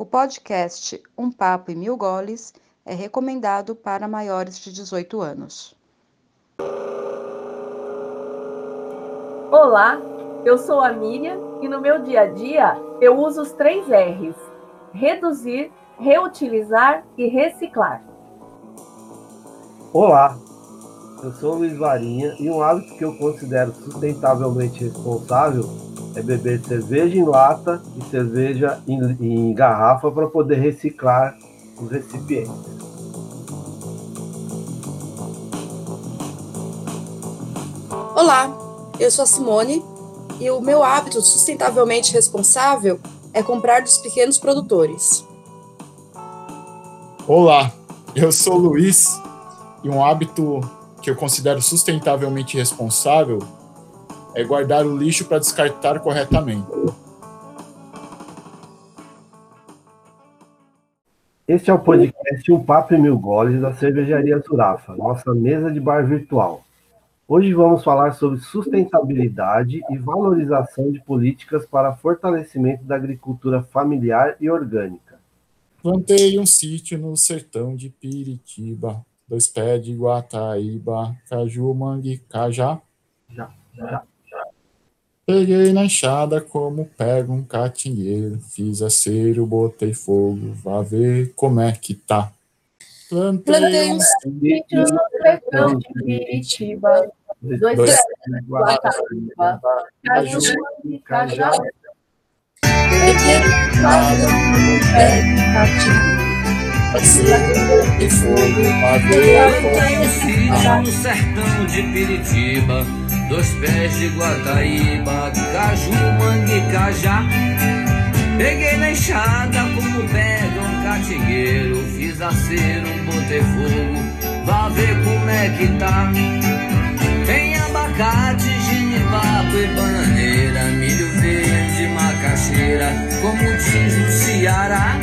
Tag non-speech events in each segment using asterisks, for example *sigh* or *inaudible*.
O podcast Um Papo e Mil Goles é recomendado para maiores de 18 anos. Olá, eu sou a Miriam e no meu dia a dia eu uso os três R's: reduzir, reutilizar e reciclar. Olá, eu sou Luiz Varinha e um hábito que eu considero sustentavelmente responsável é beber cerveja em lata e cerveja em, em garrafa para poder reciclar os recipientes. Olá, eu sou a Simone e o meu hábito sustentavelmente responsável é comprar dos pequenos produtores. Olá, eu sou o Luiz e um hábito que eu considero sustentavelmente responsável é guardar o lixo para descartar corretamente. Este é o podcast Um Papo e Mil Goles da Cervejaria Zurafa, nossa mesa de bar virtual. Hoje vamos falar sobre sustentabilidade e valorização de políticas para fortalecimento da agricultura familiar e orgânica. Plantei um sítio no sertão de Piritiba, dois pés de Guataíba, caju, mangue, cajá. Já, já. Peguei na enxada como pega um catingueiro, fiz acero, botei fogo, vá ver como é que tá. Plantei, Plantei um sítio no sertão de Piritiba, dois pés de Guataíba, caju, mangue, cajá. Peguei na enxada como pega um catingueiro e fogo Eu tenho sítio no sertão de Piritiba Dois pés de Guataíba Caju, mangue, cajá. Peguei na enxada como pega um catingueiro Fiz acero, botei fogo Vá ver como é que tá. Tem abacate, genipapo e bananeira Milho verde, macaxeira Como diz no Ceará.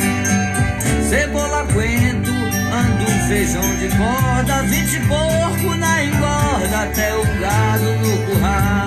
Cebola coentro, ando feijão de corda, vinte porco na engorda, até o gado no curral.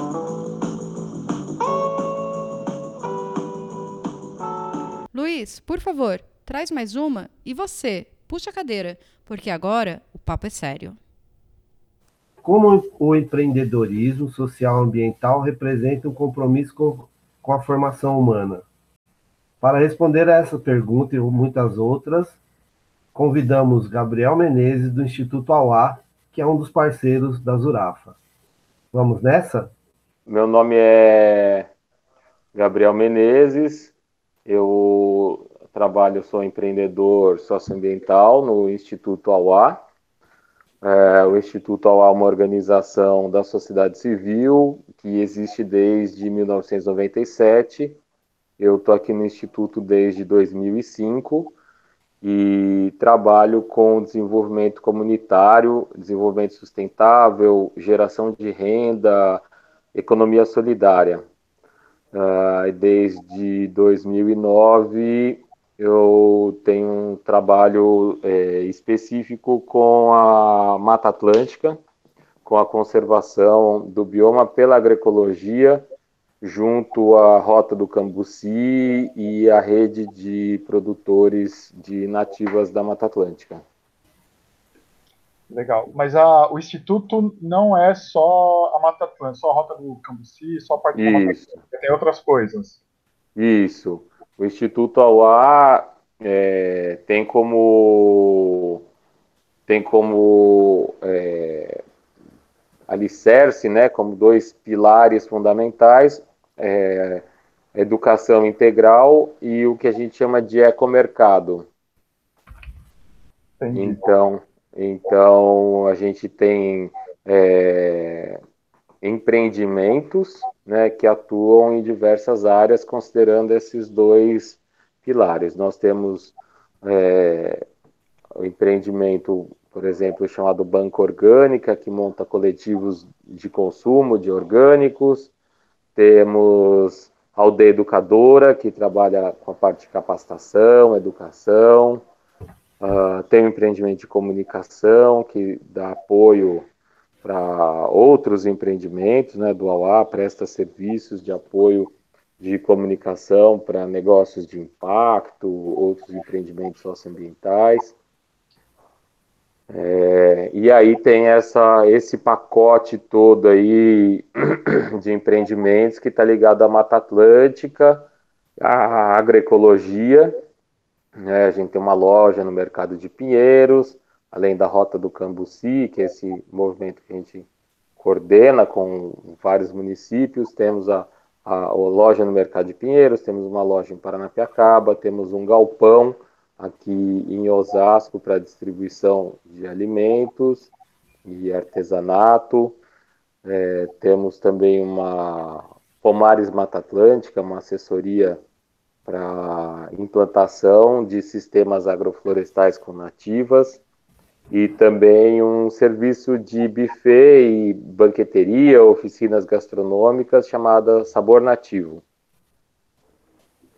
Luiz, por favor, traz mais uma e você, puxa a cadeira, porque agora o papo é sério. Como o empreendedorismo social ambiental representa um compromisso com, com a formação humana? Para responder a essa pergunta e muitas outras, convidamos Gabriel Menezes, do Instituto Auá, que é um dos parceiros da Zurafa. Vamos nessa? Meu nome é Gabriel Menezes, eu trabalho, sou empreendedor socioambiental no Instituto Auá. É, o Instituto Auá é uma organização da sociedade civil que existe desde 1997. Eu estou aqui no Instituto desde 2005 e trabalho com desenvolvimento comunitário, desenvolvimento sustentável, geração de renda, economia solidária. Uh, desde 2009 eu tenho um trabalho é, específico com a Mata Atlântica, com a conservação do bioma pela agroecologia, junto à Rota do Cambuci e a rede de produtores de nativas da Mata Atlântica. Legal. Mas a, o Instituto não é só a Mata Atlântica, só a Rota do Cambuci, só a parte Isso. da Mata Atlântica, tem outras coisas. Isso. O Instituto Auá é, tem como tem como é, alicerce, né, como dois pilares fundamentais, é, educação integral e o que a gente chama de ecomercado. Entendi. Então, então a gente tem é, empreendimentos né, que atuam em diversas áreas, considerando esses dois pilares. Nós temos é, o empreendimento, por exemplo, chamado Banco Orgânica, que monta coletivos de consumo de orgânicos. Temos Aldeia Educadora, que trabalha com a parte de capacitação, educação. Uh, tem o empreendimento de comunicação, que dá apoio para outros empreendimentos, né, do AUA, presta serviços de apoio de comunicação para negócios de impacto, outros empreendimentos socioambientais. É, e aí tem essa, esse pacote todo aí de empreendimentos que está ligado à Mata Atlântica, à agroecologia. Né? A gente tem uma loja no mercado de Pinheiros, além da Rota do Cambuci, que é esse movimento que a gente coordena com vários municípios. Temos a, a, a loja no mercado de Pinheiros, temos uma loja em Paranapiacaba, temos um galpão aqui em Osasco para distribuição de alimentos e artesanato. É, temos também uma Pomares Mata Atlântica, uma assessoria para implantação de sistemas agroflorestais com nativas e também um serviço de buffet e banqueteria, oficinas gastronômicas chamada Sabor Nativo.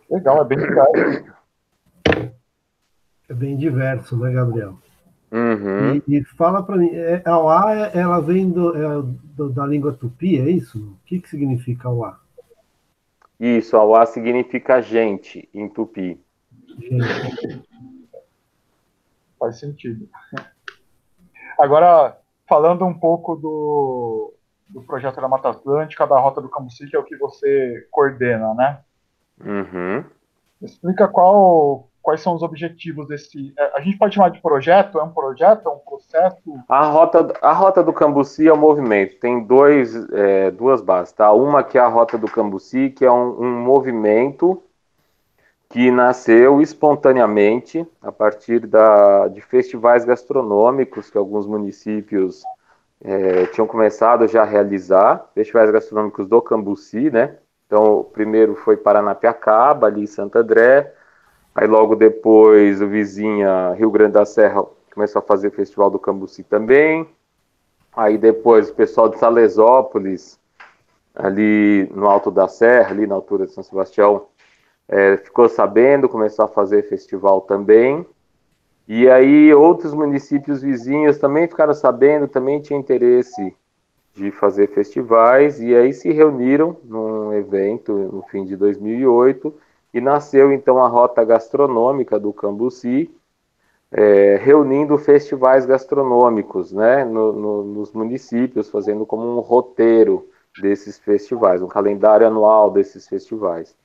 Legal, é bem legal. É bem diverso, né, Gabriel? Uhum. E, e, fala para mim, é, a OA, ela vem do, é, do, da língua tupi, é isso? O que, que significa OA? Isso, a OA significa gente em tupi. *laughs* Faz sentido. Agora, falando um pouco do, do projeto da Mata Atlântica, da Rota do Cambuci, que é o que você coordena, né? Uhum. Explica qual, quais são os objetivos desse. É, a gente pode chamar de projeto? É um projeto? É um processo? A rota, a rota do Cambuci é um movimento. Tem dois, é, duas bases, tá? Uma que é a Rota do Cambuci, que é um, um movimento que nasceu espontaneamente a partir da, de festivais gastronômicos que alguns municípios é, tinham começado já a realizar, festivais gastronômicos do Cambuci, né? Então, o primeiro foi Paranapiacaba, ali em Santo André, Aí logo depois o vizinha Rio Grande da Serra começou a fazer Festival do Cambuci também. Aí depois o pessoal de Salesópolis, ali no Alto da Serra, ali na altura de São Sebastião, é, ficou sabendo, começou a fazer festival também. E aí outros municípios vizinhos também ficaram sabendo, também tinham interesse de fazer festivais, e aí se reuniram num evento no fim de 2008 e nasceu então a rota gastronômica do Cambuci, é, reunindo festivais gastronômicos né, no, no, nos municípios, fazendo como um roteiro desses festivais, um calendário anual desses festivais.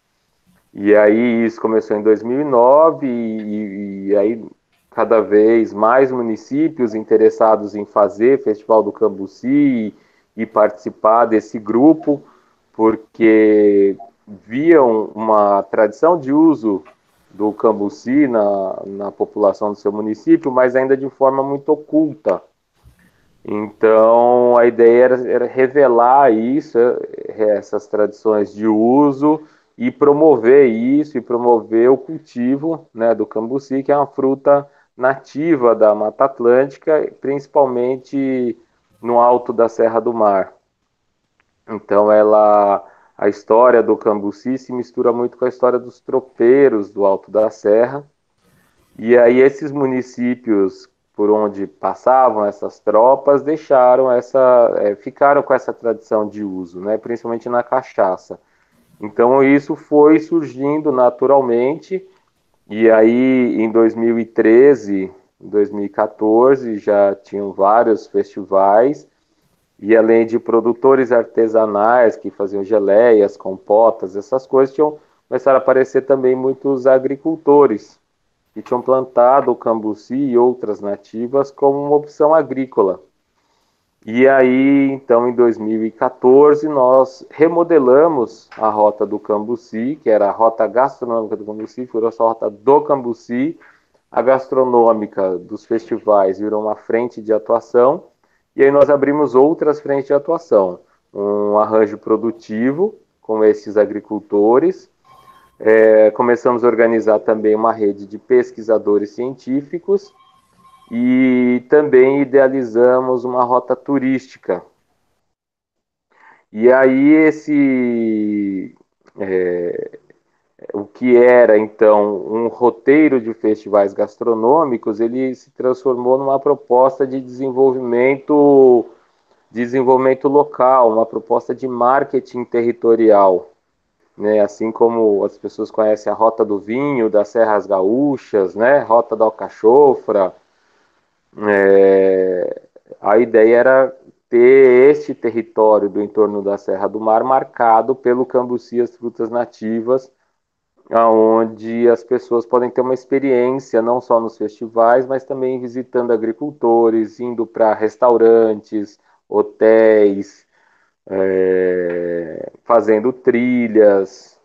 E aí isso começou em 2009 e, e aí cada vez mais municípios interessados em fazer Festival do Cambuci e, e participar desse grupo, porque viam uma tradição de uso do cambuci na, na população do seu município, mas ainda de forma muito oculta. Então, a ideia era, era revelar isso, essas tradições de uso, e promover isso, e promover o cultivo né, do cambuci, que é uma fruta nativa da Mata Atlântica, principalmente no alto da Serra do Mar. Então, ela a história do Cambuci se mistura muito com a história dos tropeiros do Alto da Serra. E aí esses municípios por onde passavam essas tropas deixaram essa, é, ficaram com essa tradição de uso, né, principalmente na cachaça. Então isso foi surgindo naturalmente. E aí em 2013, 2014 já tinham vários festivais e além de produtores artesanais que faziam geleias, compotas, essas coisas, tinham começaram a aparecer também muitos agricultores que tinham plantado o cambuci e outras nativas como uma opção agrícola. E aí, então, em 2014, nós remodelamos a rota do Cambuci, que era a rota gastronômica do Cambuci, virou a rota do Cambuci, a gastronômica dos festivais virou uma frente de atuação, e aí nós abrimos outras frentes de atuação, um arranjo produtivo com esses agricultores, é, começamos a organizar também uma rede de pesquisadores científicos, e também idealizamos uma rota turística. E aí esse é, o que era então um roteiro de festivais gastronômicos, ele se transformou numa proposta de desenvolvimento desenvolvimento local, uma proposta de marketing territorial. Né, assim como as pessoas conhecem a Rota do Vinho, das Serras Gaúchas, né, Rota da Alcachofra, é, a ideia era ter este território do entorno da Serra do Mar marcado pelo cambuci as frutas nativas, onde as pessoas podem ter uma experiência não só nos festivais, mas também visitando agricultores, indo para restaurantes, hotéis, é, fazendo trilhas,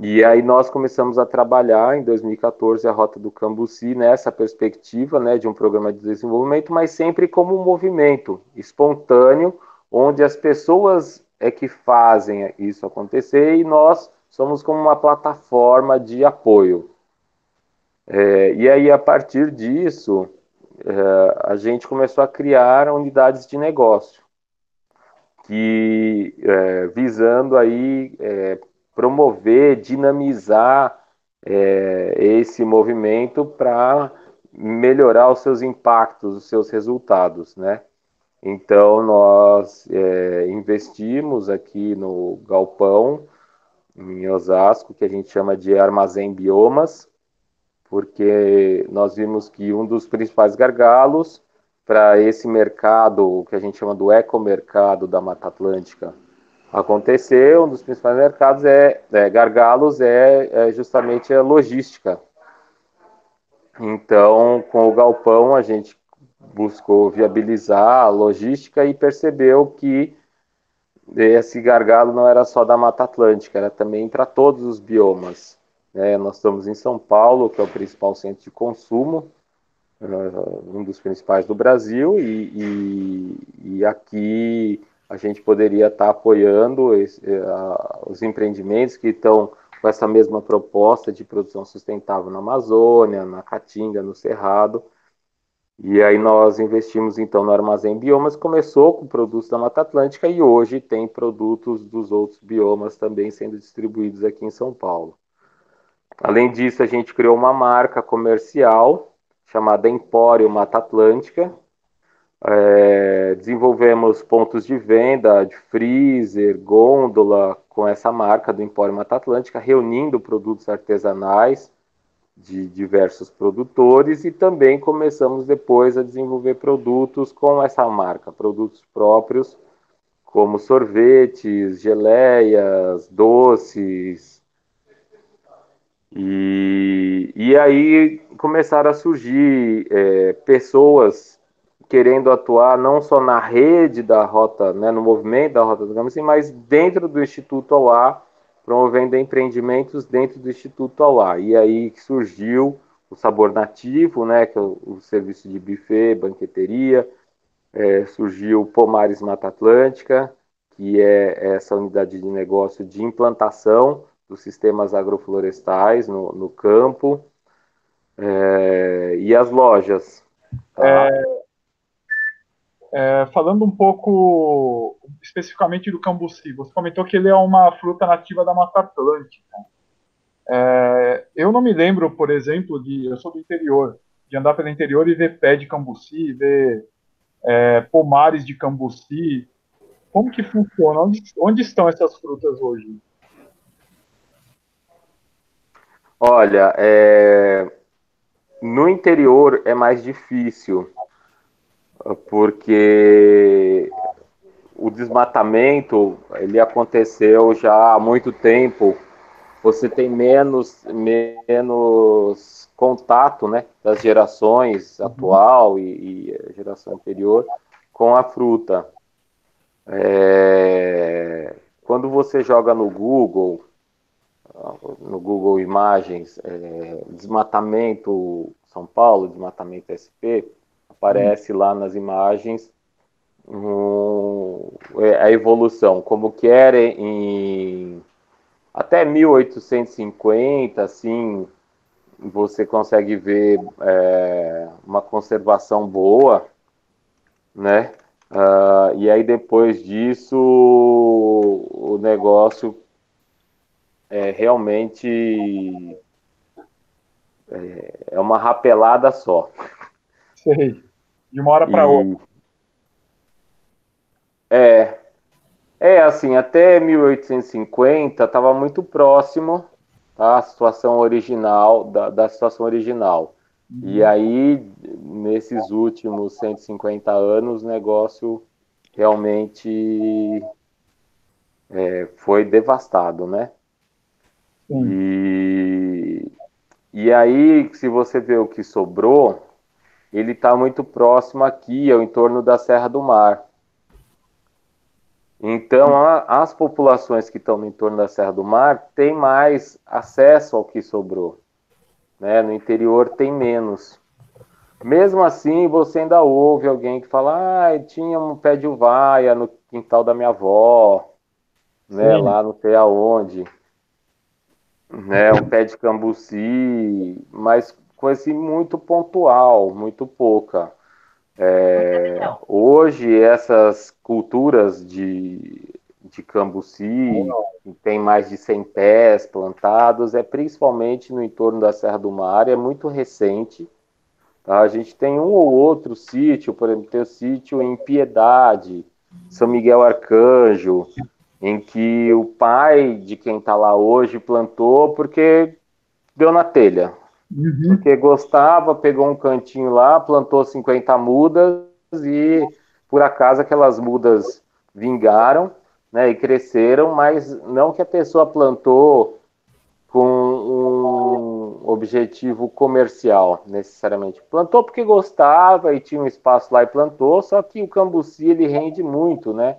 e aí nós começamos a trabalhar em 2014 a Rota do Cambuci nessa perspectiva né, de um programa de desenvolvimento, mas sempre como um movimento espontâneo, onde as pessoas é que fazem isso acontecer e nós somos como uma plataforma de apoio. É, e aí, a partir disso, é, a gente começou a criar unidades de negócio, que é, visando aí é, promover, dinamizar é, esse movimento para melhorar os seus impactos, os seus resultados, né? Então nós é, investimos aqui no galpão em Osasco, que a gente chama de armazém biomas, porque nós vimos que um dos principais gargalos para esse mercado, que a gente chama do ecomercado da Mata Atlântica, acontecer, um dos principais mercados é, é gargalos é, é, justamente a logística. Então, com o galpão, a gente buscou viabilizar a logística e percebeu que esse gargalo não era só da Mata Atlântica, era também para todos os biomas. É, nós estamos em São Paulo, que é o principal centro de consumo, é, um dos principais do Brasil, e, e, e aqui a gente poderia estar apoiando esse, uh, os empreendimentos que estão com essa mesma proposta de produção sustentável na Amazônia, na Caatinga, no Cerrado. E aí nós investimos então no Armazém Biomas, começou com produtos da Mata Atlântica e hoje tem produtos dos outros biomas também sendo distribuídos aqui em São Paulo. Além disso, a gente criou uma marca comercial chamada Empório Mata Atlântica, é, desenvolvemos pontos de venda de freezer, gôndola com essa marca do Empório Mata Atlântica, reunindo produtos artesanais de diversos produtores e também começamos depois a desenvolver produtos com essa marca, produtos próprios como sorvetes, geleias, doces. E, e aí começaram a surgir é, pessoas querendo atuar não só na rede da rota, né, no movimento da rota do Gama, mas dentro do Instituto Auá, promovendo empreendimentos dentro do Instituto Auá. E aí que surgiu o Sabor Nativo, né, que é o, serviço de buffet, banqueteria, é, surgiu o Pomares Mata Atlântica, que é essa unidade de negócio de implantação dos sistemas agroflorestais no, no campo, é, e as lojas. Tá? É, é, falando um pouco especificamente do cambuci, você comentou que ele é uma fruta nativa da Mata Atlântica. É, eu não me lembro, por exemplo, de eu sou do interior, de andar pelo interior e ver pé de cambuci, ver é, pomares de cambuci. Como que funciona? Onde, onde estão essas frutas hoje? Olha, é, no interior é mais difícil porque o desmatamento ele aconteceu já há muito tempo. Você tem menos menos contato, né, das gerações uhum. atual e, e geração anterior com a fruta. É, quando você joga no Google, no Google Imagens, é, desmatamento São Paulo, desmatamento SP, aparece lá nas imagens um, a evolução, como que era em até 1850, assim, você consegue ver é, uma conservação boa, né? Uh, e aí depois disso o negócio é realmente é, é uma rapelada só. Sei. De uma hora para e... outra. É. É, assim, até 1850 estava muito próximo tá, a situação original, da, da situação original. Uhum. E aí, nesses últimos 150 anos, o negócio realmente é, foi devastado, né? E, e aí, se você vê o que sobrou, ele está muito próximo aqui, ao entorno da Serra do Mar. Então, a, as populações que estão no entorno da Serra do Mar têm mais acesso ao que sobrou. Né? No interior tem menos. Mesmo assim, você ainda ouve alguém que fala: ah, tinha um pé de uvaia no quintal da minha avó, né? lá não sei aonde. Né? Um pé de cambuci, mas coisa assim, muito pontual, muito pouca. É, hoje, essas culturas de, de cambuci, que tem mais de 100 pés plantados, é principalmente no entorno da Serra do Mar, é muito recente. Tá? A gente tem um ou outro sítio, por exemplo, tem o sítio em Piedade, São Miguel Arcanjo, em que o pai de quem está lá hoje plantou porque deu na telha, Uhum. Porque gostava, pegou um cantinho lá, plantou 50 mudas e por acaso aquelas mudas vingaram né, e cresceram, mas não que a pessoa plantou com um objetivo comercial, necessariamente. Plantou porque gostava e tinha um espaço lá e plantou, só que o cambuci ele rende muito, né?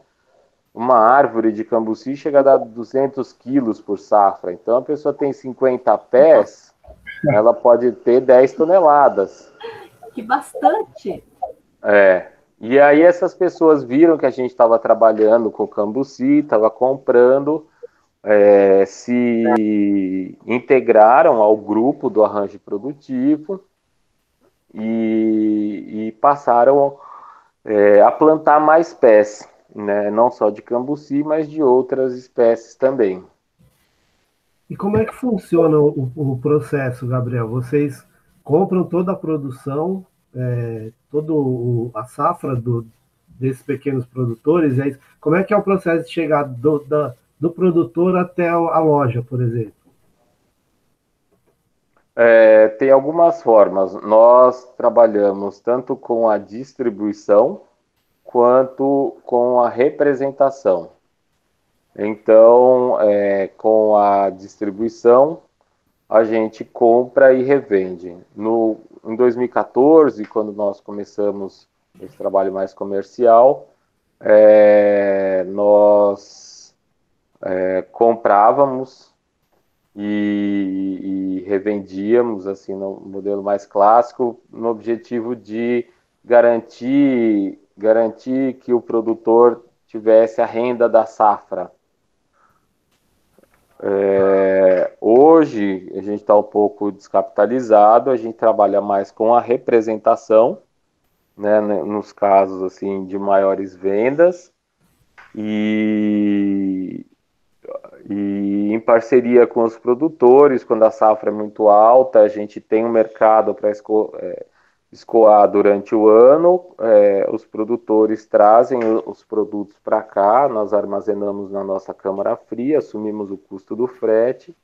Uma árvore de cambuci chega a dar 200 quilos por safra, então a pessoa tem 50 pés, ela pode ter 10 toneladas. Que bastante. É. E aí essas pessoas viram que a gente estava trabalhando com cambuci, estava comprando, é, se integraram ao grupo do arranjo produtivo e, e passaram é, a plantar mais pés, né? não só de cambuci, mas de outras espécies também. E como é que funciona o, o processo, Gabriel? Vocês compram toda a produção, é, toda a safra do, desses pequenos produtores? É como é que é o processo de chegar do, da, do produtor até a loja, por exemplo? É, tem algumas formas. Nós trabalhamos tanto com a distribuição quanto com a representação. Então, é, com a distribuição, a gente compra e revende. No, em 2014, quando nós começamos esse trabalho mais comercial, é, nós é, comprávamos e, e, revendíamos, assim, no modelo mais clássico, no objetivo de garantir, garantir que o produtor tivesse a renda da safra é, hoje a gente está um pouco descapitalizado, a gente trabalha mais com a representação, né, né, nos casos assim de maiores vendas e, e em parceria com os produtores, quando a safra é muito alta, a gente tem um mercado para é, escoar durante o ano, é, os produtores trazem os produtos para cá, nós armazenamos na nossa câmara fria, assumimos o custo do frete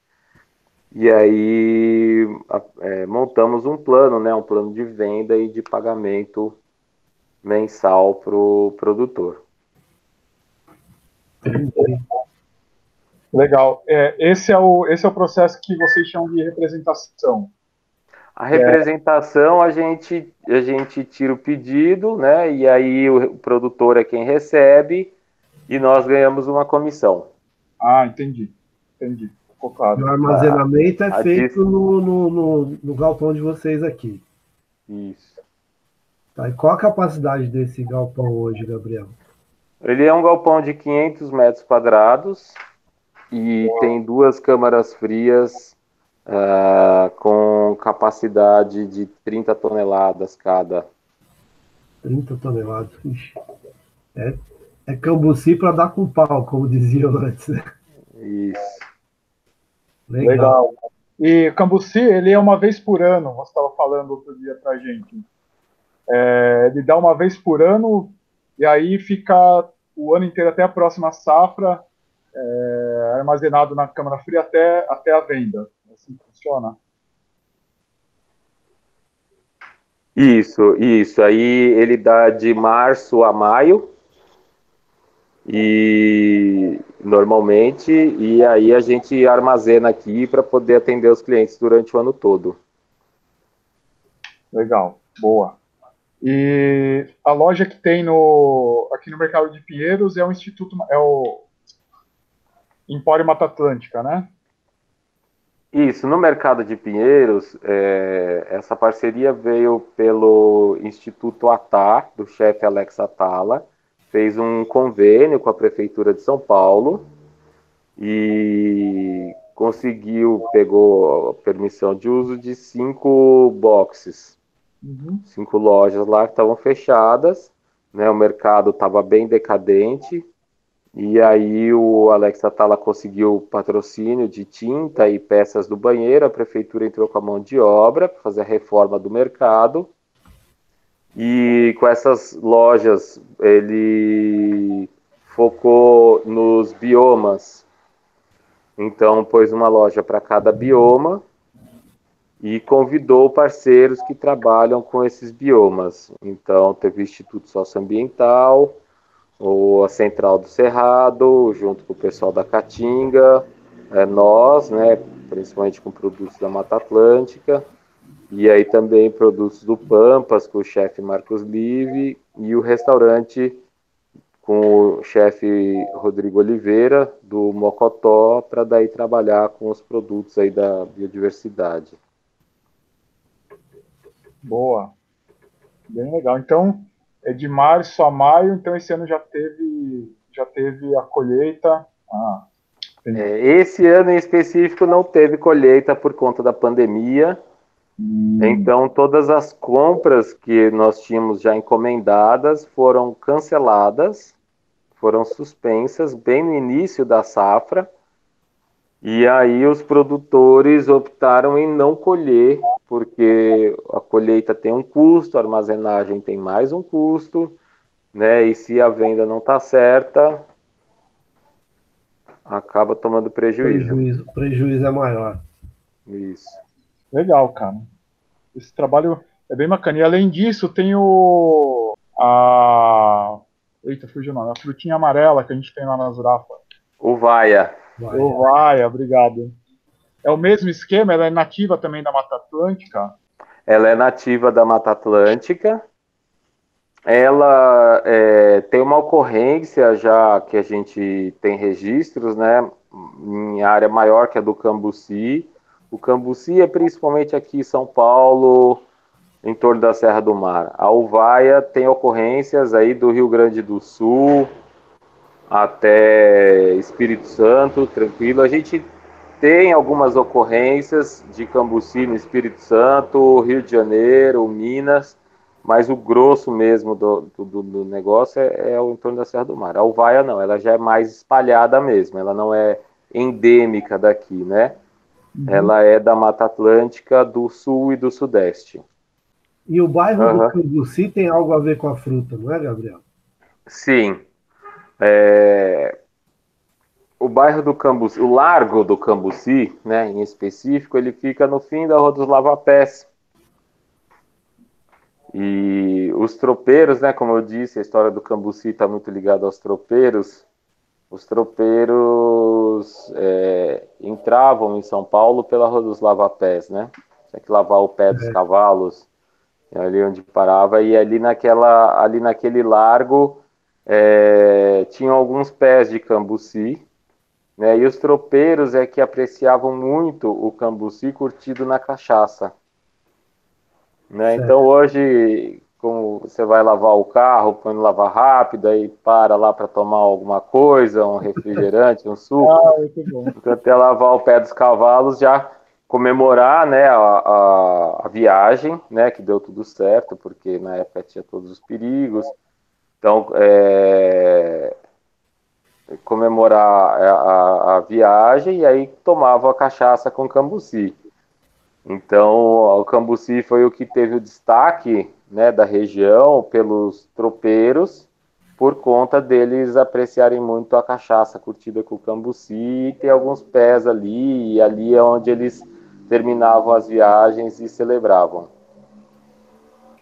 e aí é, montamos um plano, né, um plano de venda e de pagamento mensal para o produtor. Legal. É, esse, é o, esse é o processo que vocês chamam de representação. A representação a gente a gente tira o pedido, né? E aí o produtor é quem recebe e nós ganhamos uma comissão. Ah, entendi. Entendi. Ficou claro. O armazenamento é feito no, no, no, no galpão de vocês aqui. Isso. Tá? E qual a capacidade desse galpão hoje, Gabriel? Ele é um galpão de 500 metros quadrados e tem duas câmaras frias ah, com capacidade de 30 toneladas cada. 30 toneladas. Ixi. É, é cambuci para dar com pau, como diziam antes. né? Isso. Legal. Legal. E Cambuci, ele é uma vez por ano, você estava falando outro dia pra gente. É, ele dá uma vez por ano e aí fica o ano inteiro até a próxima safra é, armazenado na câmara fria até, até a venda. Funciona? Isso, isso. Aí ele dá de março a maio e normalmente e aí a gente armazena aqui para poder atender os clientes durante o ano todo. Legal, boa. E a loja que tem no, aqui no mercado de Pinheiros é o Instituto, é o Empório Mata Atlântica, né? Isso, no mercado de Pinheiros, é, essa parceria veio pelo Instituto Atá, do chefe Alex Atala, fez um convênio com a Prefeitura de São Paulo e conseguiu, pegou a permissão de uso de cinco boxes, Uhum. cinco lojas lá que estavam fechadas, né, o mercado estava bem decadente, e aí o Alex Atala conseguiu patrocínio de tinta e peças do banheiro, a prefeitura entrou com a mão de obra para fazer a reforma do mercado. E com essas lojas ele focou nos biomas. Então pôs uma loja para cada bioma e convidou parceiros que trabalham com esses biomas. Então teve o Instituto Socioambiental, ou a Central do Cerrado, junto com o pessoal da Caatinga, é, nós, né, principalmente com produtos da Mata Atlântica, e aí também produtos do Pampas, com o chefe Marcos Live, e o restaurante com o chefe Rodrigo Oliveira, do Mocotó, para daí trabalhar com os produtos aí da biodiversidade. Boa. Bem legal. Então, é de março a maio, então esse ano já teve, já teve a colheita. Ah. É, esse ano em específico não teve colheita por conta da pandemia, Hum, Então, todas as compras que nós tínhamos já encomendadas foram canceladas, foram suspensas bem no início da safra. E aí os produtores optaram em não colher, porque a colheita tem um custo, a armazenagem tem mais um custo, né? E se a venda não está certa, acaba tomando prejuízo. Prejuízo, prejuízo é maior. Isso. Legal, cara. Esse trabalho é bem bacana. E além disso, tem o. A. Eita, fugiu o nome. A frutinha amarela que a gente tem lá na Zurafa. O Vaia. Vai. O Vaia, obrigado. É o mesmo esquema, ela é nativa também da Mata Atlântica. Ela é nativa da Mata Atlântica. Ela é, tem uma ocorrência já que a gente tem registros, né? Em área maior que a do Cambuci. O Cambuci é principalmente aqui em São Paulo, em torno da Serra do Mar. A Uvaia tem ocorrências aí do Rio Grande do Sul até Espírito Santo, tranquilo. A gente tem algumas ocorrências de Cambuci no Espírito Santo, Rio de Janeiro, Minas, mas o grosso mesmo do, do, do negócio é, é o entorno da Serra do Mar. A Uvaia não, ela já é mais espalhada mesmo, ela não é endêmica daqui, né? Ela é da Mata Atlântica do Sul e do Sudeste. E o bairro Aham. do Cambuci tem algo a ver com a fruta, não é, Gabriel? Sim. É, O bairro do Cambuci, o Largo do Cambuci, né, em específico, ele fica no fim da Rua dos Lavapés. E os tropeiros, né, como eu disse, a história do Cambuci está muito ligada aos tropeiros. Os tropeiros é, entravam em São Paulo pela Rua dos Lavapés, né? tinha que lavar o pé dos é. cavalos, ali onde parava, e ali, naquela, ali naquele largo é, tinham alguns pés de cambuci, né, e os tropeiros é que apreciavam muito o cambuci curtido na cachaça. Né? Então hoje, como você vai lavar o carro, no lavar rápido, aí para lá para tomar alguma coisa, um refrigerante, um suco. *laughs* Ah, então até lavar o pé dos cavalos já comemorar né, a, a, a, viagem, né, que deu tudo certo, porque na época tinha todos os perigos. Então, é, comemorar a, a, viagem e aí tomava a cachaça com cambuci. Então, o cambuci foi o que teve o destaque né, da região pelos tropeiros, por conta deles apreciarem muito a cachaça curtida com o cambuci e ter alguns pés ali, e ali é onde eles terminavam as viagens e celebravam.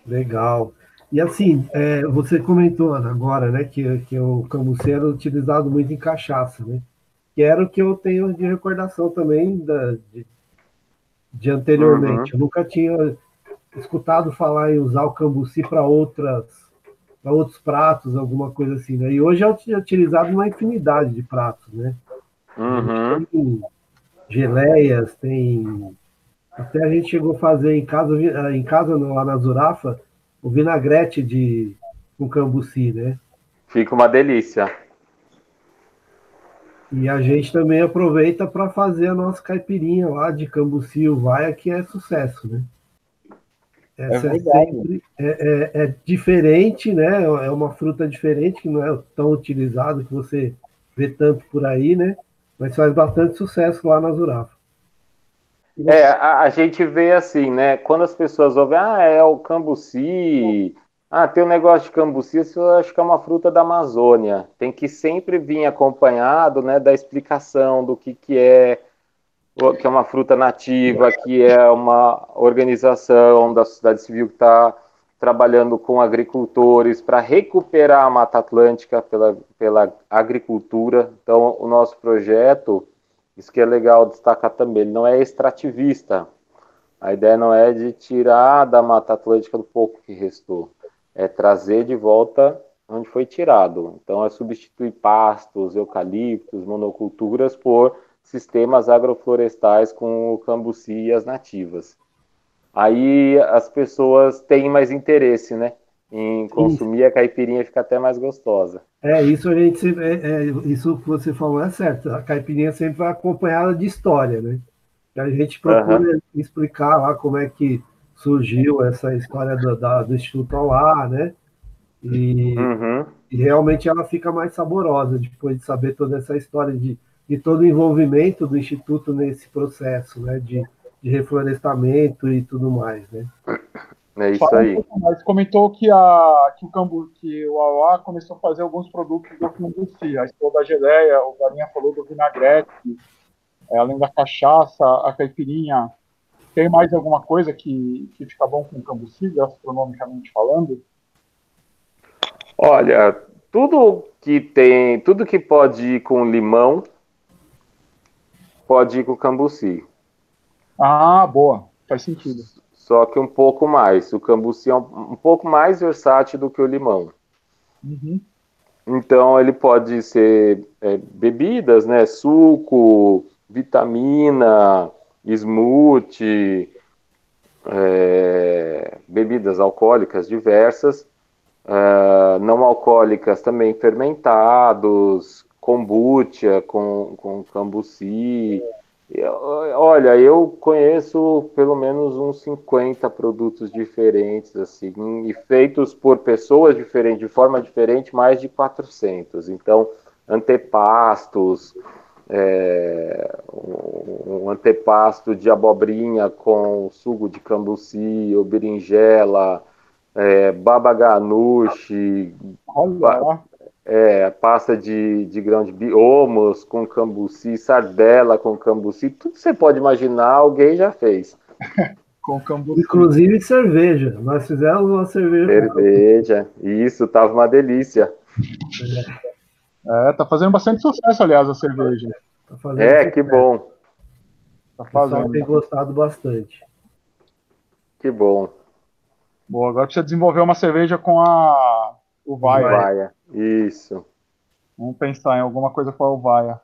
Legal. E assim, é, você comentou agora, né, que, que o cambuci era utilizado muito em cachaça, né? Que era o que eu tenho de recordação também da, de, de anteriormente. Uhum. Eu nunca tinha escutado falar em usar o cambuci para outras para outros pratos, alguma coisa assim, né? E hoje é utilizado uma infinidade de pratos, né? Uhum. Tem geleias, tem até a gente chegou a fazer em casa, em casa lá na Zurafa, o vinagrete de com cambuci, né? Fica uma delícia. E a gente também aproveita para fazer a nossa caipirinha lá de cambuci uvaia, que é sucesso, né? Essa é, é, sempre, é, é, é, diferente, né? É uma fruta diferente, que não é tão utilizada, que você vê tanto por aí, né? Mas faz bastante sucesso lá na Zurafa. É, a, a, gente vê assim, né? Quando as pessoas ouvem, ah, é o cambuci, ah, tem um negócio de cambuci, isso eu acho que é uma fruta da Amazônia. Tem que sempre vir acompanhado, né, da explicação do que, que é, que é uma fruta nativa, que é uma organização da sociedade civil que está trabalhando com agricultores para recuperar a Mata Atlântica pela, pela agricultura. Então, o nosso projeto, isso que é legal destacar também, ele não é extrativista. A ideia não é de tirar da Mata Atlântica do pouco que restou é trazer de volta onde foi tirado. Então, é substituir pastos, eucaliptos, monoculturas por sistemas agroflorestais com o cambuci e as nativas. Aí as pessoas têm mais interesse, né? Em consumir isso. a caipirinha fica até mais gostosa. É, isso a gente é, é, isso que você falou é certo. A caipirinha sempre vai acompanhada de história, né? A gente procura uhum. explicar lá como é que surgiu essa história do, da, do Instituto Alá, né? E, uhum. e, realmente ela fica mais saborosa depois de saber toda essa história de, de todo o envolvimento do Instituto nesse processo, né? De, de reflorestamento e tudo mais, né? É isso aí. Um mais, comentou que, a, que o Cambu, que o Auá começou a fazer alguns produtos do Cambuci. A esposa da geleia, o Galinha falou do vinagrete, é, além da cachaça, a caipirinha, tem mais alguma coisa que, que fica bom com cambuci, astronomicamente falando? Olha, tudo que tem, tudo que pode ir com limão, pode ir com cambuci. Ah, boa, faz sentido. Só que um pouco mais. O cambuci é um, um pouco mais versátil do que o limão. Uhum. Então ele pode ser é, bebidas, né? Suco, vitamina, smoothie, é, bebidas alcoólicas diversas, é, não alcoólicas também fermentados, kombucha com, com cambuci. Olha, eu conheço pelo menos uns 50 produtos diferentes, assim, e feitos por pessoas diferentes, de forma diferente, mais de 400. Então, antepastos, é, um antepasto de abobrinha com suco de cambuci, ou berinjela, é, baba ganoush, é, pasta de, de grão de biomos com cambuci, sardela com cambuci, tudo que você pode imaginar, alguém já fez. *laughs* com cambuci. Inclusive cerveja. Nós fizemos uma cerveja. Cerveja, isso, tava uma delícia. É. Tá fazendo bastante sucesso, aliás, a cerveja. Tá é, que bom. Tá fazendo. tem gostado bastante. Que bom. Boa, agora precisa desenvolver uma cerveja com a Uvaia. Uvaia. Isso. Vamos pensar em alguma coisa com a Uvaia.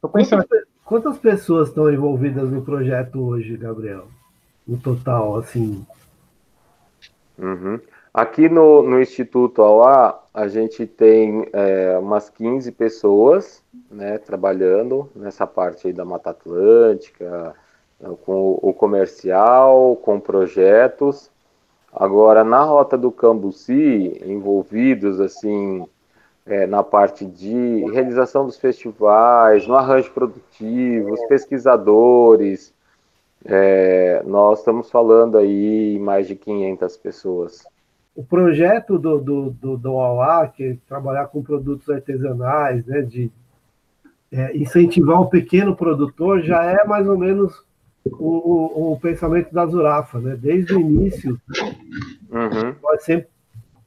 Tô pensando. Quantas, quantas pessoas estão envolvidas no projeto hoje, Gabriel? No total, assim. Uhum. Aqui no, no Instituto AUA, a gente tem é, umas 15 pessoas né, trabalhando nessa parte aí da Mata Atlântica, com o comercial, com projetos. Agora, na Rota do Cambuci, envolvidos assim é, na parte de realização dos festivais, no arranjo produtivo, os pesquisadores, é, nós estamos falando aí mais de 500 pessoas. O projeto do, do, do, do AUA, que é trabalhar com produtos artesanais, né, de é, incentivar o pequeno produtor, já é mais ou menos o, o, o pensamento da Zurafa, né? Desde o início, Uhum. nós sempre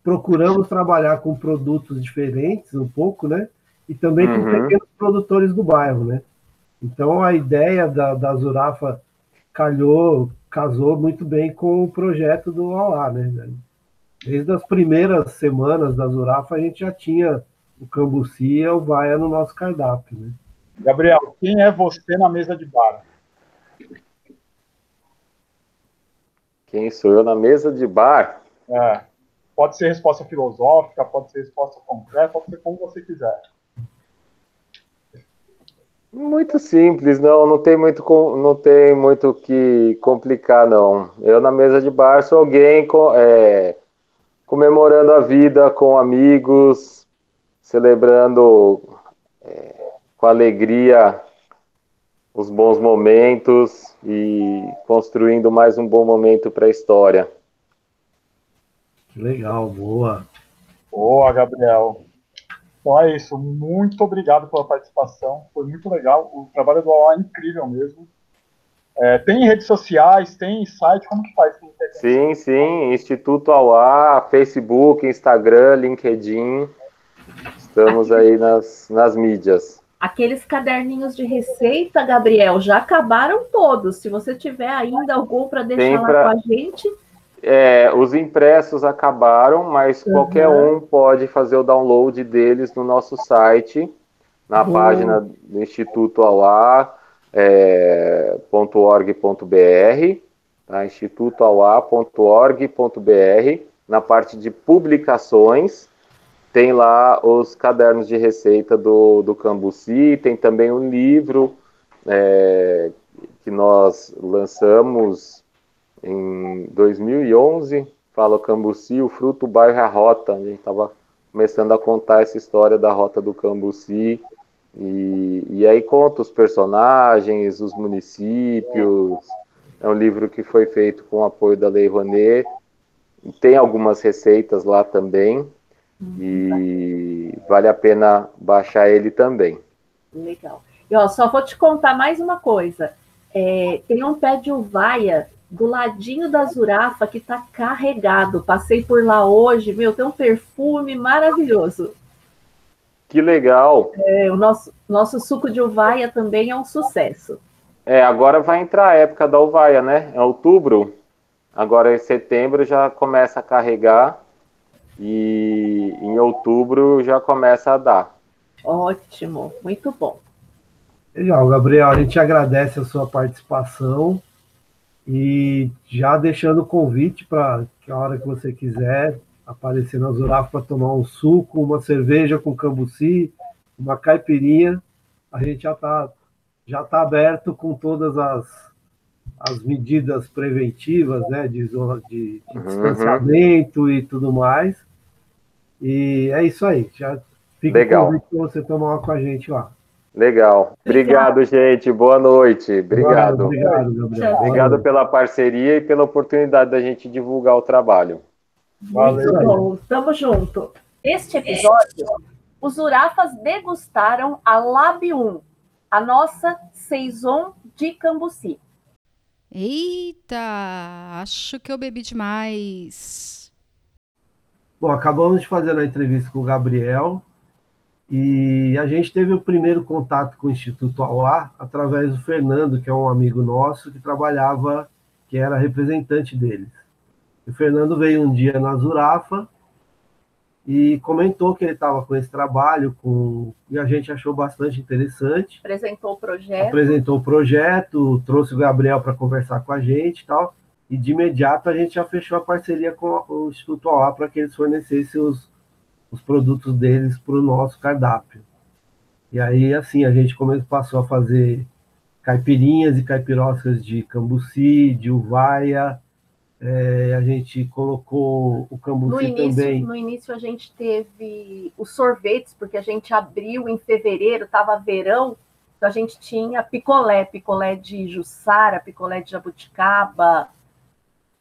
procuramos trabalhar com produtos diferentes, um pouco, né? E também com Uhum. pequenos produtores do bairro, né? Então a ideia da, da Zurafa calhou, casou muito bem com o projeto do Alá, né? Desde as primeiras semanas da Zurafa a gente já tinha o Cambuci e o Vaia no nosso cardápio, né? Gabriel, quem é você na mesa de bar? Quem sou eu na mesa de bar? É, pode ser resposta filosófica, pode ser resposta concreta, pode ser como você quiser. Muito simples, não, não tem muito com- não tem muito que complicar, não. Eu na mesa de bar sou alguém co- é, comemorando a vida com amigos, celebrando é, com alegria os bons momentos e construindo mais um bom momento para a história. Que legal, boa. Boa, Gabriel. Então é isso. Muito obrigado pela participação. Foi muito legal. O trabalho do AOA é incrível mesmo. É, tem redes sociais, tem site, como que faz? Sim, sim, Instituto Auá, Facebook, Instagram, LinkedIn. Estamos aí nas, nas mídias. Aqueles caderninhos de receita, Gabriel, já acabaram todos. Se você tiver ainda algum para deixar Tem lá pra- com a gente, É, os impressos acabaram, mas qualquer um pode fazer o download deles no nosso site, na Boa. página do Instituto Auá, é, .org.br, tá? institutoauá.org.br, na parte de publicações, tem lá os cadernos de receita do, do Cambuci, tem também um livro é, que nós lançamos em 2011, fala Cambuci, o fruto, o bairro e a rota. A gente estava começando a contar essa história da rota do Cambuci. E, e aí conta os personagens, os municípios. É um livro que foi feito com o apoio da Lei Rouanet. Tem algumas receitas lá também. E vale a pena baixar ele também. legal. E ó, só vou te contar mais uma coisa. É, tem um pé de uvaia do ladinho da Zurafa que tá carregado. Passei por lá hoje, meu, tem um perfume maravilhoso. Que legal! É, o nosso, nosso suco de uvaia também é um sucesso. É, agora vai entrar a época da uvaia, né? É outubro. Agora em setembro já começa a carregar e em outubro já começa a dar. Ótimo, muito bom. Legal, Gabriel, a gente agradece a sua participação e já deixando o convite para que a hora que você quiser aparecer na Zurafa para tomar um suco, uma cerveja com cambuci, uma caipirinha, a gente já está já tá aberto com todas as, as medidas preventivas, né, de, isola- de, de Uhum. distanciamento e tudo mais. E é isso aí, já fica Legal. o convite para você tomar uma com a gente lá. Legal. Obrigado, gente. Boa noite. Obrigado. Obrigado, Gabriel. Obrigado pela parceria e pela oportunidade da gente divulgar o trabalho. Valeu. Muito bom, tamo junto. Este episódio, os Urafas degustaram a Lab 1, a nossa Saison de Cambuci. Eita, acho que eu bebi demais. Bom, acabamos de fazer a entrevista com o Gabriel e a gente teve o primeiro contato com o Instituto Auá através do Fernando, que é um amigo nosso que trabalhava que era representante deles. O Fernando veio um dia na Zurafa e comentou que ele estava com esse trabalho, com e a gente achou bastante interessante. Apresentou o projeto. Apresentou o projeto, trouxe o Gabriel para conversar com a gente e tal. E de imediato a gente já fechou a parceria com o Instituto OA para que eles fornecessem os, os produtos deles para o nosso cardápio. E aí, assim, a gente começou, passou a fazer caipirinhas e caipiroscas de cambuci, de uvaia, é, a gente colocou o cambuci no início, também. No início a gente teve os sorvetes, porque a gente abriu em fevereiro, estava verão, então a gente tinha picolé, picolé de jussara, picolé de jabuticaba.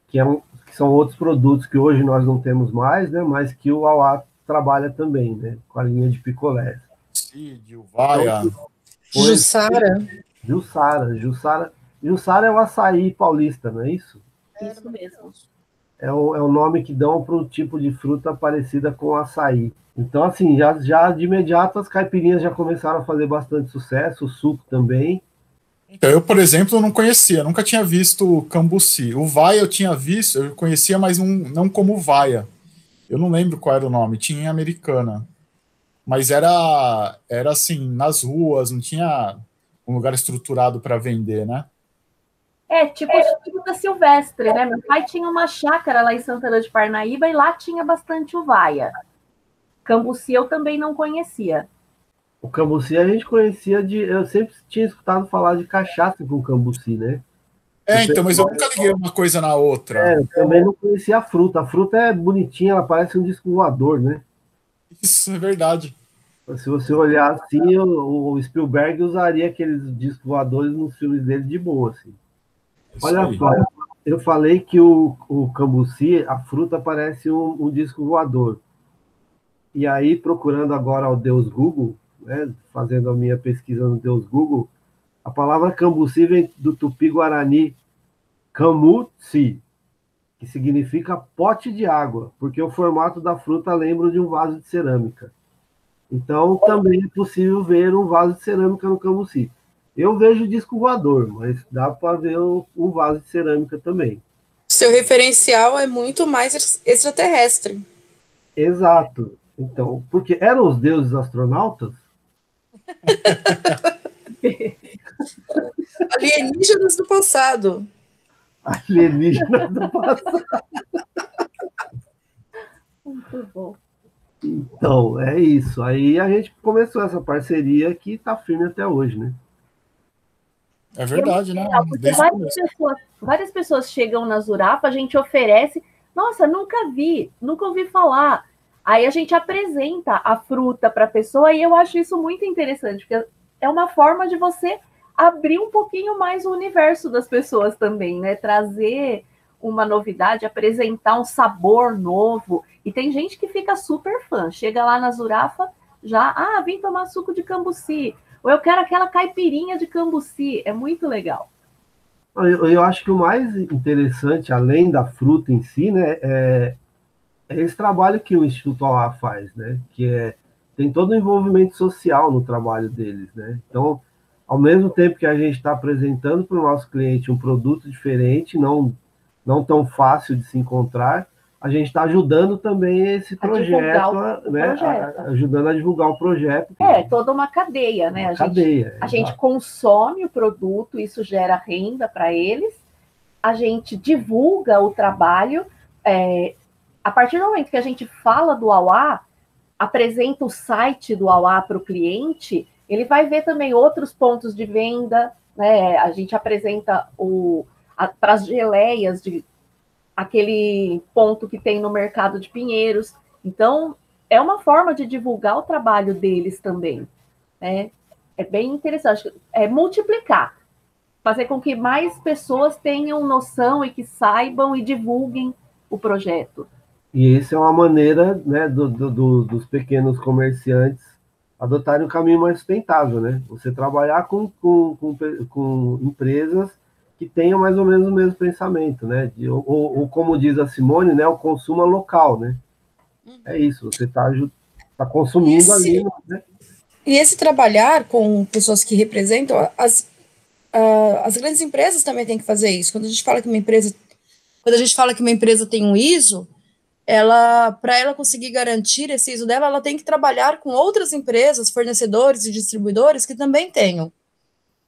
Que, é um, que são outros produtos que hoje nós não temos mais, né? Mas que o Auá trabalha também, né? Com a linha de picolé. Sim, de uvaia. Então, Jussara. Jussara, Jussara. Jussara é o açaí paulista, não é isso? Isso mesmo. É o, é o nome que dão para um tipo de fruta parecida com açaí. Então, assim, já, já de imediato as caipirinhas já começaram a fazer bastante sucesso, o suco também. Então, eu, por exemplo, não conhecia, nunca tinha visto cambuci. O vaia eu tinha visto, eu conhecia, mas não, não como vaia. Eu não lembro qual era o nome, tinha em americana. Mas era, era assim, nas ruas, não tinha um lugar estruturado para vender, né? É, tipo fruta silvestre, né? Meu pai tinha uma chácara lá em Santana de Parnaíba e lá tinha bastante uvaia. Cambuci eu também não conhecia. O cambuci a gente conhecia de. Eu sempre tinha escutado falar de cachaça com cambuci, né? É, então, mas eu nunca liguei uma coisa na outra. É, eu também não conhecia a fruta. A fruta é bonitinha, ela parece um disco voador, né? Isso é verdade. Se você olhar assim, o, Spielberg usaria aqueles discos voadores nos filmes dele de boa, assim. Isso Olha aí. só, eu falei que o, o cambuci, a fruta parece um, um disco voador. E aí, procurando agora o Deus Google, né, fazendo a minha pesquisa no Deus Google, a palavra cambuci vem do tupi-guarani camuci, que significa pote de água, porque o formato da fruta lembra de um vaso de cerâmica. Então, também é possível ver um vaso de cerâmica no cambuci. Eu vejo disco voador, mas dá para ver um, vaso de cerâmica também. Seu referencial é muito mais ex- extraterrestre. Exato. Então, porque eram os deuses astronautas? *laughs* Alienígenas do passado. Alienígenas do passado. Muito bom. Então, é isso. Aí a gente começou essa parceria que está firme até hoje, né? É verdade, né? Desde o várias pessoas, várias pessoas chegam na Zurafa, a gente oferece. Nossa, nunca vi, nunca ouvi falar. Aí a gente apresenta a fruta para a pessoa e eu acho isso muito interessante, porque é uma forma de você abrir um pouquinho mais o universo das pessoas também, né? Trazer uma novidade, apresentar um sabor novo. E tem gente que fica super fã. Chega lá na Zurafa, já, ah, vim tomar suco de cambuci. Ou eu quero aquela caipirinha de cambuci. É muito legal. Eu, eu acho que o mais interessante, além da fruta em si, né, é, é esse trabalho que o Instituto OA faz, né? Que é tem todo o envolvimento social no trabalho deles, né? Então, ao mesmo tempo que a gente está apresentando para o nosso cliente um produto diferente, não não tão fácil de se encontrar, a gente está ajudando também esse projeto, o- né? projeto. a- ajudando a divulgar o projeto. É, toda uma cadeia, né? Uma a gente, cadeia, a gente consome o produto, isso gera renda para eles, a gente divulga o trabalho. é, a partir do momento que a gente fala do AUA, apresenta o site do AUA para o cliente, ele vai ver também outros pontos de venda, né? A gente apresenta o para as geleias de aquele ponto que tem no mercado de Pinheiros. Então, é uma forma de divulgar o trabalho deles também. Né? É bem interessante. É multiplicar. Fazer com que mais pessoas tenham noção e que saibam e divulguem o projeto. E isso é uma maneira né, do, do- do- dos pequenos comerciantes adotarem um caminho mais sustentável, né? Você trabalhar com, com, com, com empresas que tenham mais ou menos o mesmo pensamento, né? De, ou, ou como diz a Simone, né, o consumo local, né? É isso, você está tá consumindo Esse- ali, né? E esse trabalhar com pessoas que representam as, uh, as grandes empresas também têm que fazer isso. Quando a gente fala que uma empresa, quando a gente fala que uma empresa tem um ISO, ela, para ela conseguir garantir esse ISO dela, ela tem que trabalhar com outras empresas, fornecedores e distribuidores que também tenham.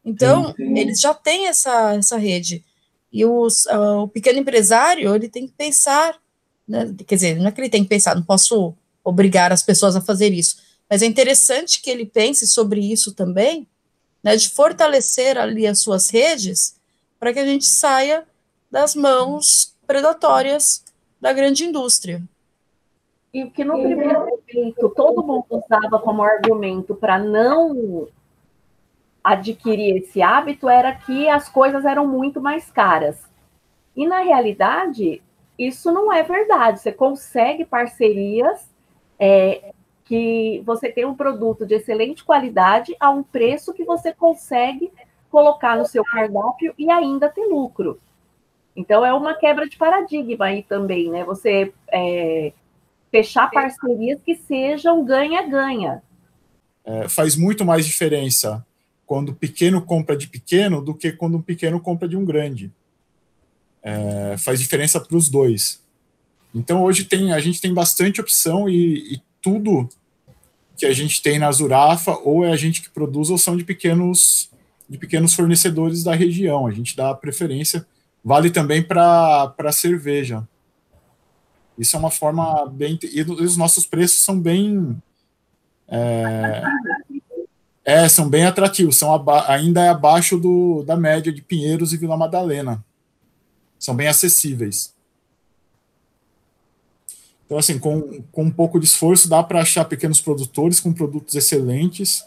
Então, sim. eles já têm essa, essa rede. E os, uh, o pequeno empresário, ele tem que pensar, né, quer dizer, não é que ele tem que pensar, não posso obrigar as pessoas a fazer isso, mas é interessante que ele pense sobre isso também, né, de fortalecer ali as suas redes, para que a gente saia das mãos predatórias da grande indústria. E que no primeiro momento todo mundo usava como argumento para não adquirir esse hábito era que as coisas eram muito mais caras. E na realidade, isso não é verdade. Você consegue parcerias é, que você tem um produto de excelente qualidade a um preço que você consegue colocar no seu cardápio e ainda ter lucro. Então é uma quebra de paradigma aí também, né? Você é, fechar parcerias que sejam ganha-ganha. É, faz muito mais diferença quando o pequeno compra de pequeno do que quando um pequeno compra de um grande. É, faz diferença para os dois. Então hoje tem a gente tem bastante opção e, e, tudo que a gente tem na Zurafa ou é a gente que produz ou são de pequenos de pequenos fornecedores da região. A gente dá preferência Vale também para cerveja. Isso é uma forma bem. E os nossos preços são bem. É, é são bem atrativos, são ainda é abaixo do, da média de Pinheiros e Vila Madalena. São bem acessíveis. Então, assim, com, com um pouco de esforço, dá para achar pequenos produtores com produtos excelentes.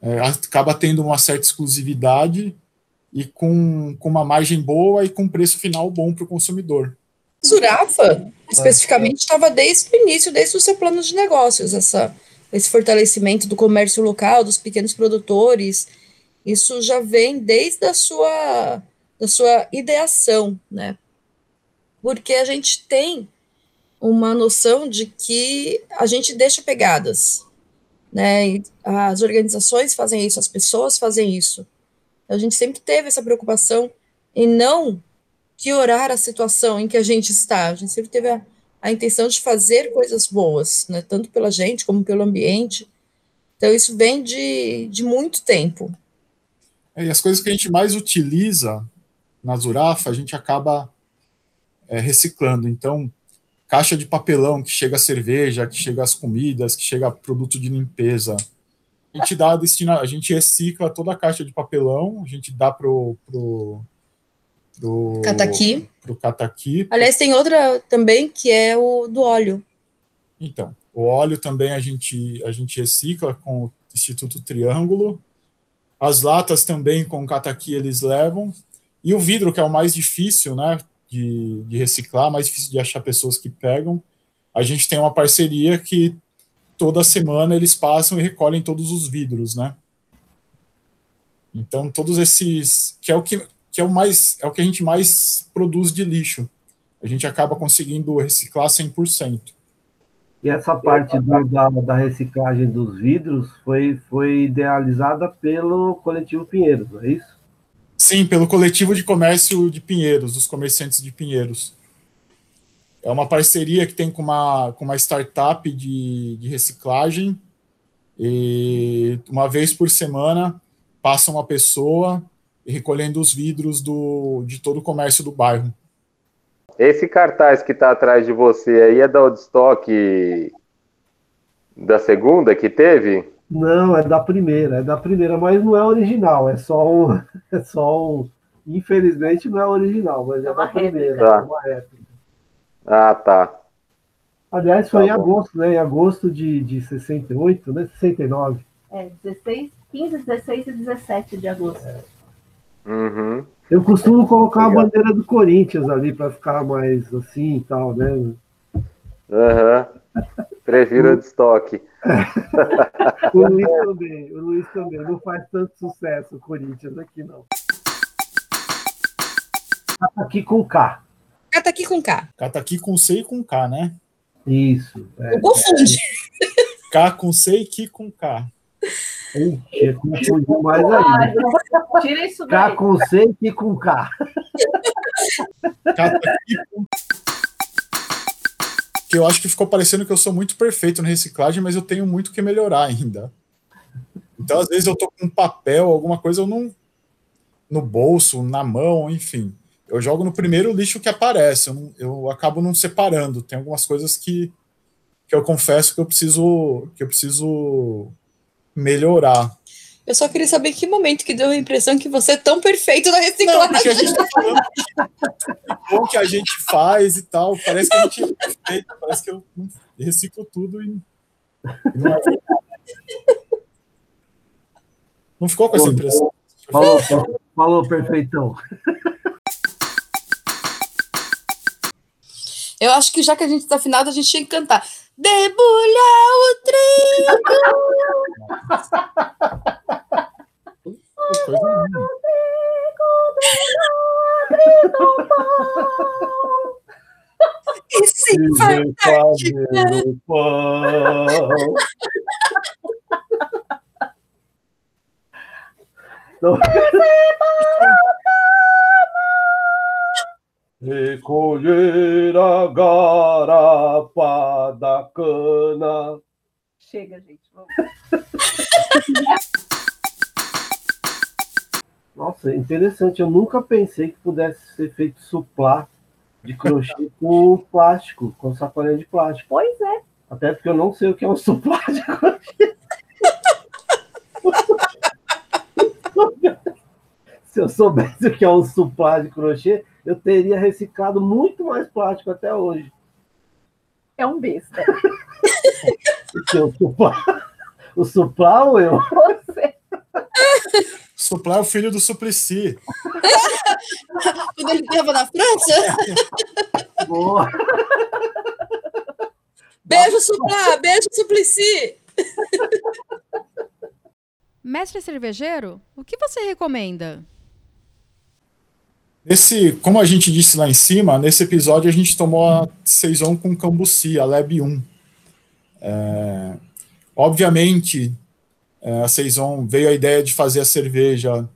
É, acaba tendo uma certa exclusividade e com, com uma margem boa e com preço final bom para o consumidor. Zurafa, especificamente, estava desde o início, desde o seu plano de negócios, essa, esse fortalecimento do comércio local, dos pequenos produtores, isso já vem desde a sua, da sua ideação, né? Porque a gente tem uma noção de que a gente deixa pegadas, né? As organizações fazem isso, as pessoas fazem isso. A gente sempre teve essa preocupação em não piorar a situação em que a gente está. A gente sempre teve a, a intenção de fazer coisas boas, né, tanto pela gente como pelo ambiente. Então, isso vem de, de muito tempo. É, e as coisas que a gente mais utiliza na Zurafa, a gente acaba é, reciclando. Então, caixa de papelão que chega a cerveja, que chega as comidas, que chega produto de limpeza, a gente dá a destina, a gente recicla toda a caixa de papelão, a gente dá pro pro pro cataqui. Pro cataqui. Aliás, tem outra também que é o do óleo. Então, o óleo também a gente a gente recicla com o Instituto Triângulo. As latas também com o cataqui eles levam. E o vidro, que é o mais difícil, né, de, de reciclar, mais difícil de achar pessoas que pegam. A gente tem uma parceria que toda semana eles passam e recolhem todos os vidros, né? Então todos esses que é o que, que é o mais é o que a gente mais produz de lixo. A gente acaba conseguindo reciclar 100%. E essa parte do, da, da reciclagem dos vidros foi, foi idealizada pelo coletivo Pinheiros, é isso? Sim, pelo coletivo de comércio de Pinheiros, dos comerciantes de Pinheiros. É uma parceria que tem com uma, com uma startup de, de reciclagem. E uma vez por semana passa uma pessoa recolhendo os vidros do, de todo o comércio do bairro. Esse cartaz que está atrás de você aí é da Woodstock da segunda que teve? Não, é da primeira, é da primeira, mas não é original, é só um, *laughs* é só um, infelizmente não é original, mas é, é da primeira, tá. é uma réplica. Ah, tá. Aliás, foi tá em agosto, né? Em agosto de, de 68, né? 69. É, 16, 15, 16 e 17 de agosto. É. Uhum. Eu costumo colocar a bandeira do Corinthians ali para ficar mais assim e tal, né? Aham. Uhum. Prefiro de estoque. *laughs* o Luiz também, o Luiz também. Não faz tanto sucesso o Corinthians aqui, não. Aqui com K. Cataqui com K. Cataqui com C e com K, né? Isso. É. Eu confundi. K com C e Ki com K. Ixi, confundiu mais ainda. Tira isso K daí. com C e com K. Que eu acho que ficou parecendo que eu sou muito perfeito na reciclagem, mas eu tenho muito que melhorar ainda. Então, às vezes, eu tô com um papel, alguma coisa, eu não. No bolso, na mão, enfim. Eu jogo no primeiro lixo que aparece. Eu, não- eu acabo não separando. Tem algumas coisas que, que eu confesso que eu preciso que eu preciso melhorar. Eu só queria saber que momento que deu a impressão que você é tão perfeito na Não, reciclagem. porque a gente tá falando o que a gente faz e tal. Parece que a gente é perfeito, parece que eu reciclo tudo e. não, é. Não ficou com essa impressão? Falou, falou, perfeitão. Eu acho que já que a gente tá afinado, a gente tinha que cantar. Debulhar o trigo. Coisa nenhuma. E se Viver fazendo pão. Não. Recolher a garapa da cana. Chega, gente. Vamos. Nossa, interessante. Eu nunca pensei que pudesse ser feito suplá de crochê *laughs* com plástico, com sacolinha de plástico. Pois é. Até porque eu não sei o que é um suplá de crochê. *laughs* Se eu soubesse o que é um suplá de crochê, eu teria reciclado muito mais plástico até hoje. É um besta. Porque o suplá, o suplá ou eu? Você. Suplar é o filho do Suplicy. Quando ele estava na França. Boa. Beijo, Suplá. Beijo, Suplicy. Mestre cervejeiro, o que você recomenda? Nesse, como a gente disse lá em cima, nesse episódio a gente tomou a Saison com Cambuci, a Lab 1. É, obviamente, é, a Saison veio a ideia de fazer a cerveja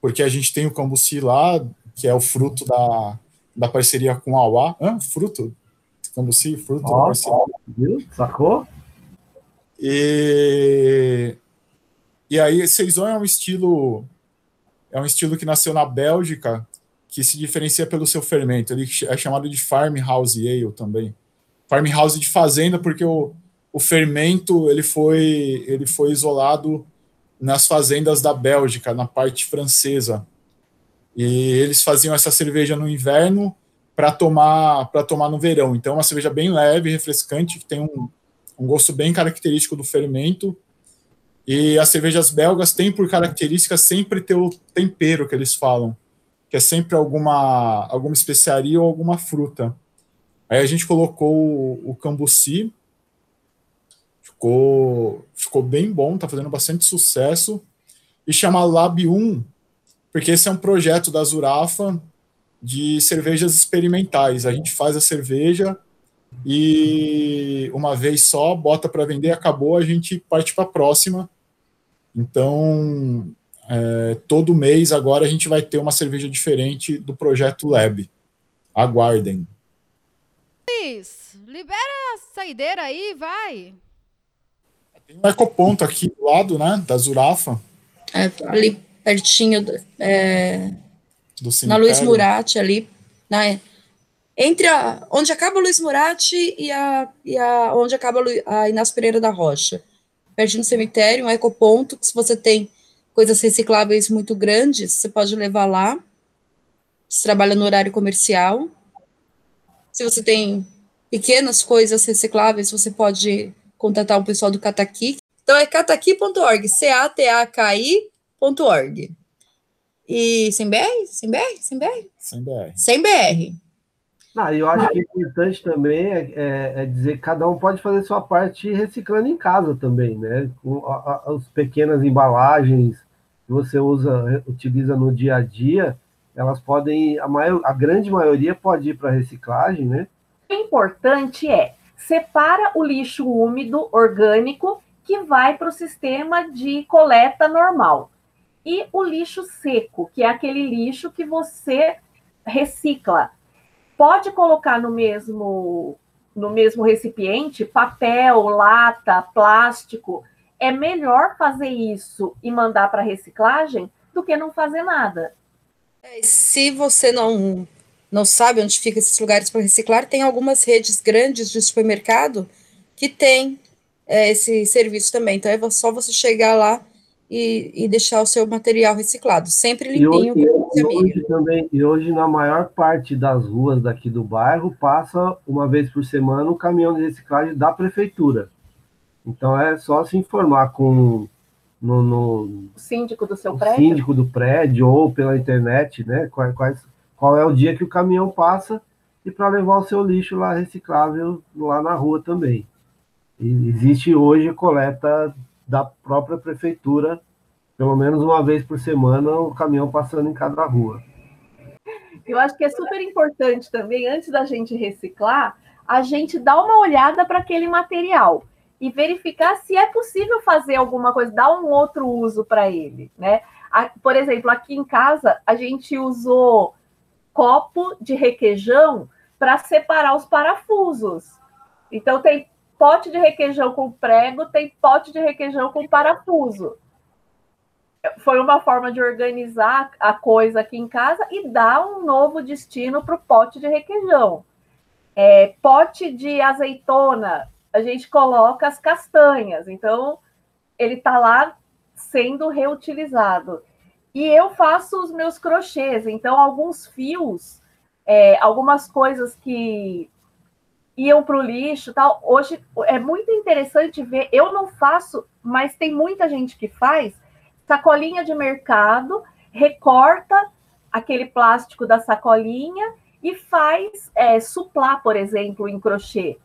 porque a gente tem o Cambuci lá, que é o fruto da, da parceria com a Auá. Hã? Fruto? Cambuci, fruto da Ó, parceria. Viu? Sacou? E, e aí, Saison é um estilo é um estilo que nasceu na Bélgica, que se diferencia pelo seu fermento. Ele é chamado de farmhouse ale também. Farmhouse de fazenda, porque o, o fermento ele foi ele foi isolado nas fazendas da Bélgica, na parte francesa. E eles faziam essa cerveja no inverno para tomar para tomar no verão. Então, é uma cerveja bem leve, refrescante, que tem um, um gosto bem característico do fermento. E as cervejas belgas têm por característica sempre ter o tempero que eles falam, que é sempre alguma alguma especiaria ou alguma fruta. Aí a gente colocou o, o cambuci, ficou ficou bem bom, tá fazendo bastante sucesso. E chama Lab 1, porque esse é um projeto da Zurafa de cervejas experimentais. A gente faz a cerveja e uma vez só bota para vender, acabou, a gente parte para a próxima. Então, é, todo mês agora a gente vai ter uma cerveja diferente do projeto Lab. Aguardem. Luiz, libera a saideira aí, vai. Tem um ecoponto aqui do lado, né, da Zurafa, É, ali pertinho, do- é, do na. Luiz Murati, ali. Na, entre a, onde acaba a Luiz Murati e, a, e a, onde acaba a Inácio Pereira da Rocha. Pertinho do cemitério, um ecoponto, que se você tem coisas recicláveis muito grandes, você pode levar lá. Você trabalha no horário comercial. Se você tem pequenas coisas recicláveis, você pode contatar o pessoal do Cataqui. Então é cataqui.org, C-A-T-A-K-I.org. E sem BR? Sem BR? Sem BR? Sem BR. Sem BR. Ah, eu acho que o importante também é, é- é dizer que cada um pode fazer sua parte reciclando em casa também, né? Com a- a- as pequenas embalagens que você usa, utiliza no dia a dia, elas podem, a, maior, a grande maioria pode ir para reciclagem, né? O importante é separa o lixo úmido orgânico, que vai para o sistema de coleta normal. E o lixo seco, que é aquele lixo que você recicla. Pode colocar no mesmo no mesmo recipiente papel, lata, plástico. É melhor fazer isso e mandar para reciclagem do que não fazer nada. É, se você não não sabe onde ficam esses lugares para reciclar, tem algumas redes grandes de supermercado que tem é, esse serviço também. Então é só você chegar lá e, e deixar o seu material reciclado, sempre limpinho. E hoje, e hoje, também, e hoje, na maior parte das ruas daqui do bairro, passa uma vez por semana o um caminhão de reciclagem da prefeitura. Então é só se informar com no, no síndico do seu prédio, síndico do prédio ou pela internet, né? Quais, quais, qual é o dia que o caminhão passa e para levar o seu lixo lá reciclável lá na rua também. E existe hoje coleta da própria prefeitura, pelo menos uma vez por semana, o caminhão passando em cada rua. Eu acho que é super importante também, antes da gente reciclar, a gente dar uma olhada para aquele material e verificar se é possível fazer alguma coisa, dar um outro uso para ele, né? Por exemplo, aqui em casa a gente usou copo de requeijão para separar os parafusos. Então tem pote de requeijão com prego, tem pote de requeijão com parafuso. Foi uma forma de organizar a coisa aqui em casa e dar um novo destino para o pote de requeijão. É, pote de azeitona, a gente coloca as castanhas, então ele está lá sendo reutilizado. E eu faço os meus crochês, então alguns fios, é, algumas coisas que iam para o lixo tal. Hoje é muito interessante ver. Eu não faço, mas tem muita gente que faz sacolinha de mercado, recorta aquele plástico da sacolinha e faz é, por exemplo, em crochê.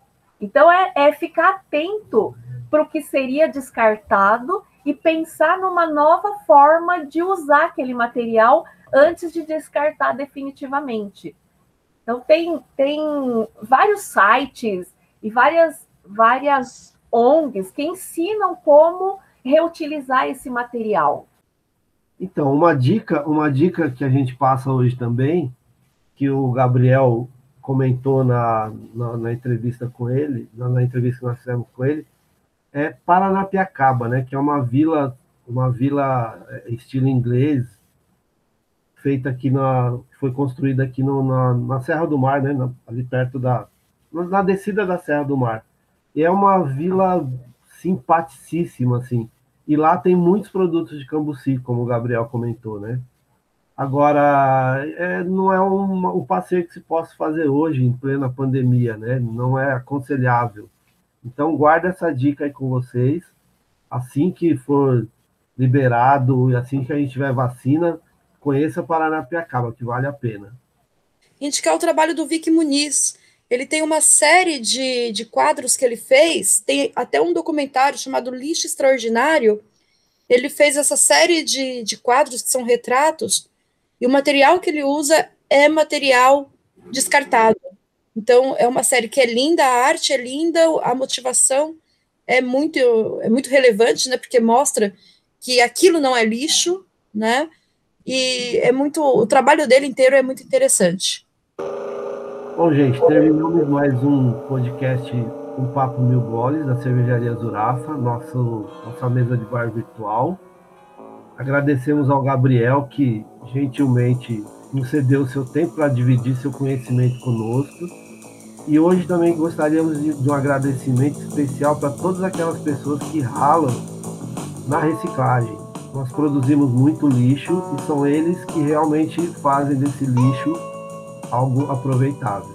Então é, é ficar atento para o que seria descartado e pensar numa nova forma de usar aquele material antes de descartar definitivamente. Então, tem, tem vários sites e várias, várias ONGs que ensinam como reutilizar esse material. Então, uma dica, uma dica que a gente passa hoje também, que o Gabriel comentou na, na, na entrevista com ele, na, na, entrevista que nós fizemos com ele, é Paranapiacaba, né, que é uma vila, uma vila é, estilo inglês, feita aqui na. foi construída aqui no, na, na Serra do Mar, né? Na, ali perto da. na descida da Serra do Mar. E é uma vila simpaticíssima, assim. E lá tem muitos produtos de cambuci, como o Gabriel comentou, né? Agora, é, não é um, passeio que se possa fazer hoje, em plena pandemia, né? Não é aconselhável. Então, guarda essa dica aí com vocês. Assim que for liberado e assim que a gente tiver vacina, conheça Paranapiacaba, que vale a pena. Indicar o trabalho do Vic Muniz. Ele tem uma série de, de quadros que ele fez, tem até um documentário chamado Lixo Extraordinário. Ele fez essa série de, de quadros que são retratos, e o material que ele usa é material descartado. Então, é uma série que é linda, a arte é linda, a motivação é muito, é muito relevante, né? Porque mostra que aquilo não é lixo, né? E é muito. O trabalho dele inteiro é muito interessante. Bom, gente, terminamos mais um podcast Um Papo Mil Goles, da Cervejaria Zurafa, nosso, nossa mesa de bar virtual. Agradecemos ao Gabriel, que gentilmente nos cedeu o seu tempo para dividir seu conhecimento conosco. E hoje também gostaríamos de, de um agradecimento especial para todas aquelas pessoas que ralam na reciclagem nós produzimos muito lixo e são eles que realmente fazem desse lixo algo aproveitável.